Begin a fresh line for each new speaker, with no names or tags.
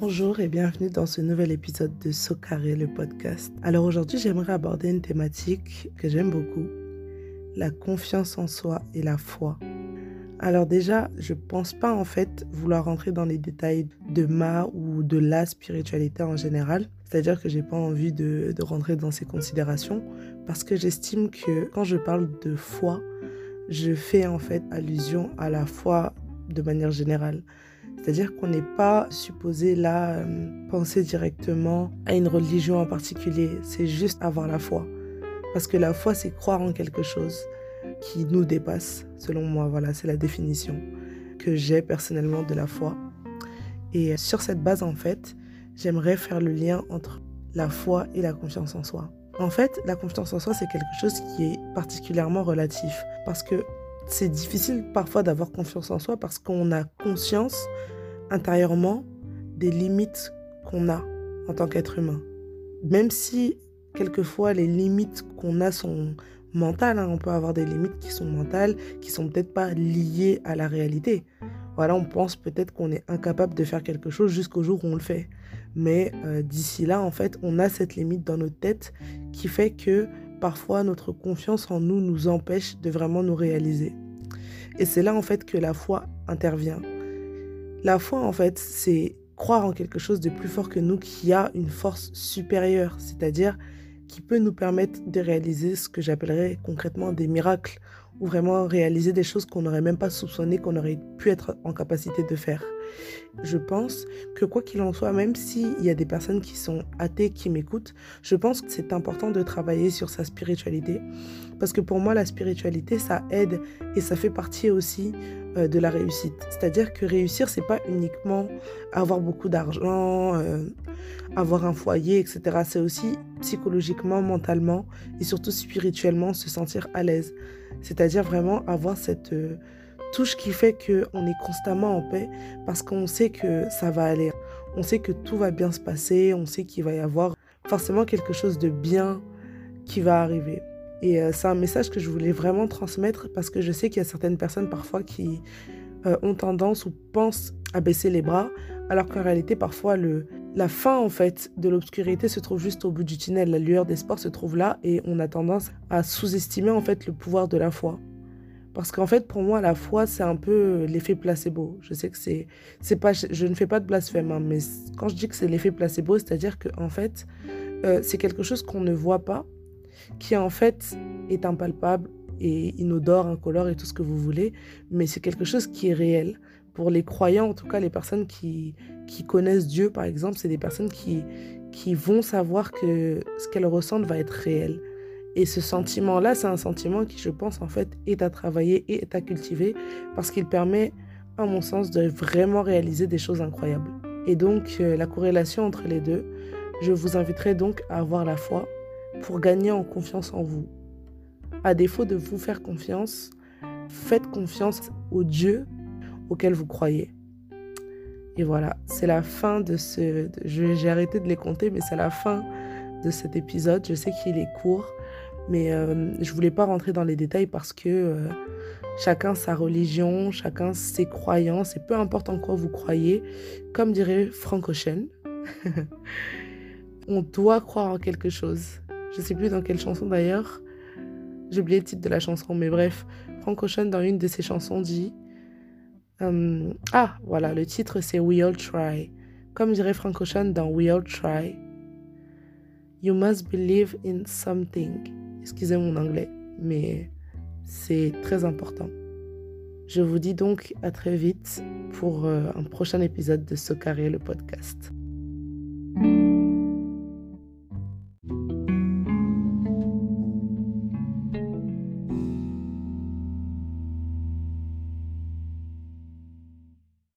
Bonjour et bienvenue dans ce nouvel épisode de Socaré, le podcast. Alors aujourd'hui, j'aimerais aborder une thématique que j'aime beaucoup, la confiance en soi et la foi. Alors déjà, je pense pas en fait vouloir rentrer dans les détails de ma ou de la spiritualité en général. C'est-à-dire que j'ai pas envie de, rentrer dans ces considérations parce que j'estime que quand je parle de foi, je fais en fait allusion à la foi de manière générale. C'est-à-dire qu'on n'est pas supposé là euh, penser directement à une religion en particulier, c'est juste avoir la foi. Parce que la foi, c'est croire en quelque chose qui nous dépasse, selon moi. Voilà, c'est la définition que j'ai personnellement de la foi. Et sur cette base, en fait, j'aimerais faire le lien entre la foi et la confiance en soi. En fait, la confiance en soi, c'est quelque chose qui est particulièrement relatif. Parce que c'est difficile parfois d'avoir confiance en soi parce qu'on a conscience intérieurement des limites qu'on a en tant qu'être humain. Même si quelquefois les limites qu'on a sont mentales, hein, on peut avoir des limites qui sont mentales, qui sont peut-être pas liées à la réalité. Voilà, on pense peut-être qu'on est incapable de faire quelque chose jusqu'au jour où on le fait. Mais euh, d'ici là, en fait, on a cette limite dans notre tête qui fait que parfois notre confiance en nous nous empêche de vraiment nous réaliser. Et c'est là en fait que la foi intervient. La foi en fait, c'est croire en quelque chose de plus fort que nous qui a une force supérieure, c'est-à-dire qui peut nous permettre de réaliser ce que j'appellerais concrètement des miracles ou vraiment réaliser des choses qu'on n'aurait même pas soupçonné qu'on aurait pu être en capacité de faire. Je pense que quoi qu'il en soit, même s'il y a des personnes qui sont athées qui m'écoutent, je pense que c'est important de travailler sur sa spiritualité. Parce que pour moi, la spiritualité, ça aide et ça fait partie aussi euh, de la réussite. C'est-à-dire que réussir, c'est pas uniquement avoir beaucoup d'argent, euh, avoir un foyer, etc. C'est aussi psychologiquement, mentalement et surtout spirituellement se sentir à l'aise. C'est-à-dire vraiment avoir cette euh, touche qui fait qu'on est constamment en paix parce qu'on sait que ça va aller. On sait que tout va bien se passer, on sait qu'il va y avoir forcément quelque chose de bien qui va arriver. Et euh, c'est un message que je voulais vraiment transmettre parce que je sais qu'il y a certaines personnes parfois qui euh, ont tendance ou pensent à baisser les bras, alors qu'en réalité parfois le, la fin en fait de l'obscurité se trouve juste au bout du tunnel, la lueur d'espoir se trouve là et on a tendance à sous-estimer en fait le pouvoir de la foi. Parce qu'en fait, pour moi, la foi, c'est un peu l'effet placebo. Je sais que c'est, c'est pas, je ne fais pas de blasphème, hein, mais quand je dis que c'est l'effet placebo, c'est-à-dire que en fait, euh, c'est quelque chose qu'on ne voit pas, qui en fait est impalpable et inodore, incolore et tout ce que vous voulez, mais c'est quelque chose qui est réel. Pour les croyants, en tout cas les personnes qui, qui connaissent Dieu, par exemple, c'est des personnes qui, qui vont savoir que ce qu'elles ressentent va être réel. Et ce sentiment-là, c'est un sentiment qui, je pense, en fait, est à travailler et est à cultiver parce qu'il permet, à mon sens, de vraiment réaliser des choses incroyables. Et donc, euh, la corrélation entre les deux, je vous inviterai donc à avoir la foi pour gagner en confiance en vous. À défaut de vous faire confiance, faites confiance au Dieu auquel vous croyez. Et voilà, c'est la fin de ce... J'ai arrêté de les compter, mais c'est la fin de cet épisode. Je sais qu'il est court, mais euh, je voulais pas rentrer dans les détails parce que euh, chacun sa religion, chacun ses croyances, et peu importe en quoi vous croyez, comme dirait Frank Ocean, on doit croire en quelque chose. Je sais plus dans quelle chanson d'ailleurs. J'ai oublié le titre de la chanson, mais bref, Frank Ocean dans une de ses chansons dit euh, Ah, voilà, le titre c'est We All Try. Comme dirait Frank Ocean dans We All Try. You must believe in something. Excusez mon anglais, mais c'est très important. Je vous dis donc à très vite pour euh, un prochain épisode de Socaré le podcast.